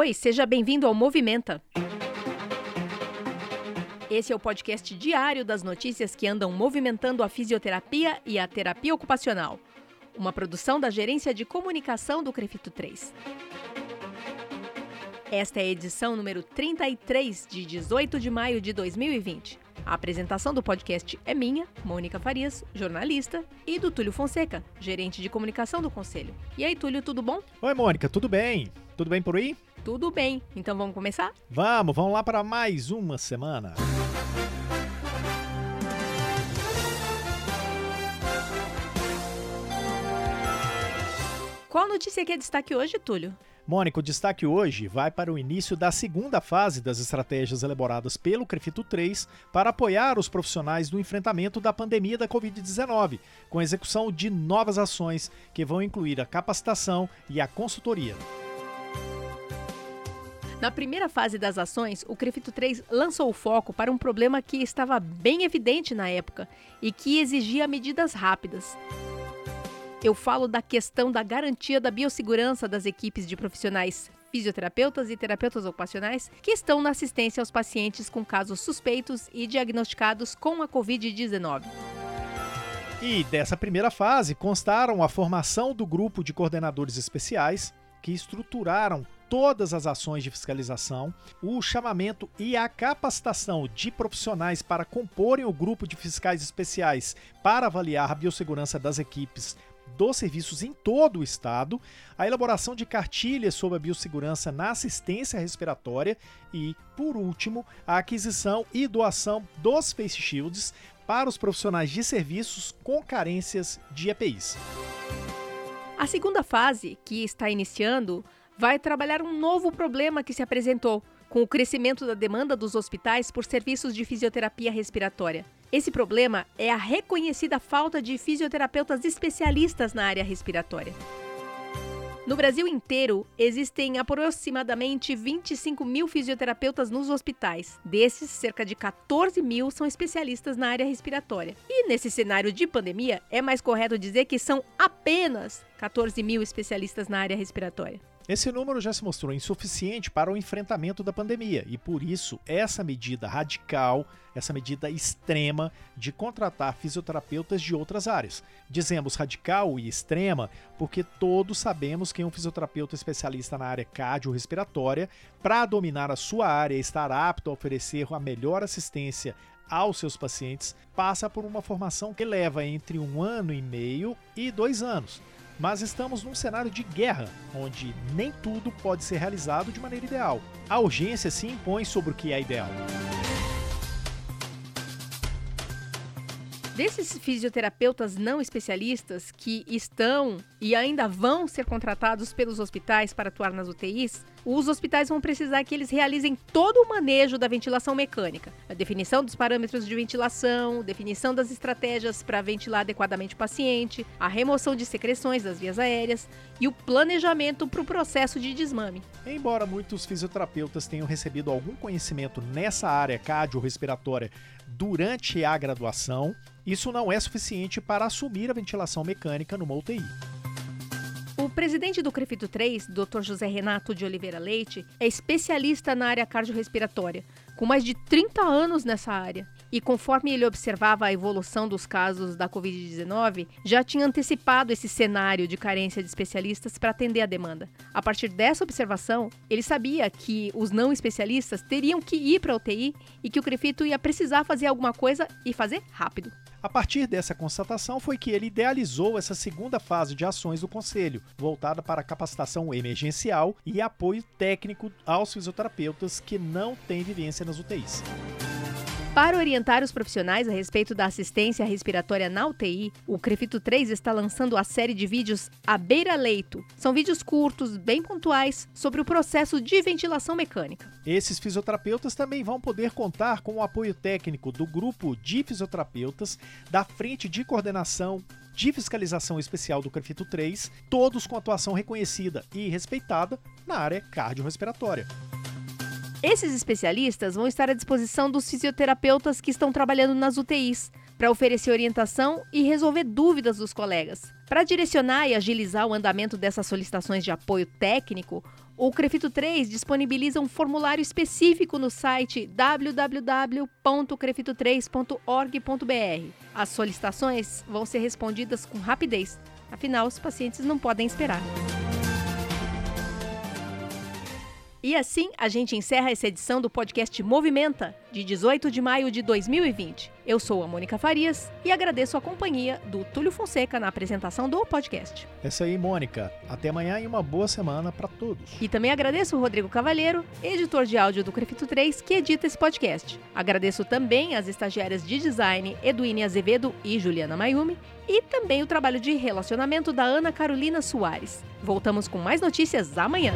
Oi, seja bem-vindo ao Movimenta. Esse é o podcast diário das notícias que andam movimentando a fisioterapia e a terapia ocupacional. Uma produção da Gerência de Comunicação do Crefito 3. Esta é a edição número 33 de 18 de maio de 2020. A apresentação do podcast é minha, Mônica Farias, jornalista, e do Túlio Fonseca, gerente de comunicação do Conselho. E aí, Túlio, tudo bom? Oi, Mônica, tudo bem? Tudo bem por aí? Tudo bem. Então vamos começar? Vamos, vamos lá para mais uma semana. Qual notícia que é destaque hoje, Túlio? Mônica, o destaque hoje vai para o início da segunda fase das estratégias elaboradas pelo Crefito 3 para apoiar os profissionais no enfrentamento da pandemia da Covid-19, com a execução de novas ações que vão incluir a capacitação e a consultoria. Na primeira fase das ações, o Crefito 3 lançou o foco para um problema que estava bem evidente na época e que exigia medidas rápidas. Eu falo da questão da garantia da biossegurança das equipes de profissionais fisioterapeutas e terapeutas ocupacionais que estão na assistência aos pacientes com casos suspeitos e diagnosticados com a Covid-19. E dessa primeira fase constaram a formação do grupo de coordenadores especiais que estruturaram todas as ações de fiscalização, o chamamento e a capacitação de profissionais para comporem o grupo de fiscais especiais para avaliar a biossegurança das equipes dos serviços em todo o estado, a elaboração de cartilhas sobre a biossegurança na assistência respiratória e, por último, a aquisição e doação dos face shields para os profissionais de serviços com carências de EPIs. A segunda fase, que está iniciando, vai trabalhar um novo problema que se apresentou com o crescimento da demanda dos hospitais por serviços de fisioterapia respiratória. Esse problema é a reconhecida falta de fisioterapeutas especialistas na área respiratória. No Brasil inteiro, existem aproximadamente 25 mil fisioterapeutas nos hospitais. Desses, cerca de 14 mil são especialistas na área respiratória. E nesse cenário de pandemia, é mais correto dizer que são apenas 14 mil especialistas na área respiratória. Esse número já se mostrou insuficiente para o enfrentamento da pandemia e, por isso, essa medida radical, essa medida extrema de contratar fisioterapeutas de outras áreas. Dizemos radical e extrema porque todos sabemos que um fisioterapeuta especialista na área cardiorrespiratória, para dominar a sua área e estar apto a oferecer a melhor assistência aos seus pacientes, passa por uma formação que leva entre um ano e meio e dois anos mas estamos num cenário de guerra, onde nem tudo pode ser realizado de maneira ideal. A urgência se impõe sobre o que é ideal. Desses fisioterapeutas não especialistas que estão e ainda vão ser contratados pelos hospitais para atuar nas UTIs, os hospitais vão precisar que eles realizem todo o manejo da ventilação mecânica, a definição dos parâmetros de ventilação, definição das estratégias para ventilar adequadamente o paciente, a remoção de secreções das vias aéreas e o planejamento para o processo de desmame. Embora muitos fisioterapeutas tenham recebido algum conhecimento nessa área cardiorrespiratória durante a graduação, isso não é suficiente para assumir a ventilação mecânica numa UTI. O presidente do CREFITO 3, Dr. José Renato de Oliveira Leite, é especialista na área cardiorrespiratória, com mais de 30 anos nessa área. E conforme ele observava a evolução dos casos da Covid-19, já tinha antecipado esse cenário de carência de especialistas para atender a demanda. A partir dessa observação, ele sabia que os não especialistas teriam que ir para a UTI e que o Crefito ia precisar fazer alguma coisa e fazer rápido. A partir dessa constatação foi que ele idealizou essa segunda fase de ações do Conselho, voltada para capacitação emergencial e apoio técnico aos fisioterapeutas que não têm vivência nas UTIs. Para orientar os profissionais a respeito da assistência respiratória na UTI, o Crefito 3 está lançando a série de vídeos A Beira Leito. São vídeos curtos, bem pontuais, sobre o processo de ventilação mecânica. Esses fisioterapeutas também vão poder contar com o apoio técnico do grupo de fisioterapeutas da Frente de Coordenação de Fiscalização Especial do Crefito 3, todos com atuação reconhecida e respeitada na área cardiorrespiratória. Esses especialistas vão estar à disposição dos fisioterapeutas que estão trabalhando nas UTIs para oferecer orientação e resolver dúvidas dos colegas. Para direcionar e agilizar o andamento dessas solicitações de apoio técnico, O Crefito 3 disponibiliza um formulário específico no site www.crefito3.org.br. As solicitações vão ser respondidas com rapidez, afinal, os pacientes não podem esperar. E assim a gente encerra essa edição do podcast Movimenta, de 18 de maio de 2020. Eu sou a Mônica Farias e agradeço a companhia do Túlio Fonseca na apresentação do podcast. É isso aí, Mônica. Até amanhã e uma boa semana para todos. E também agradeço o Rodrigo Cavalheiro, editor de áudio do Crefito 3, que edita esse podcast. Agradeço também as estagiárias de design Eduine Azevedo e Juliana Mayumi e também o trabalho de relacionamento da Ana Carolina Soares. Voltamos com mais notícias amanhã.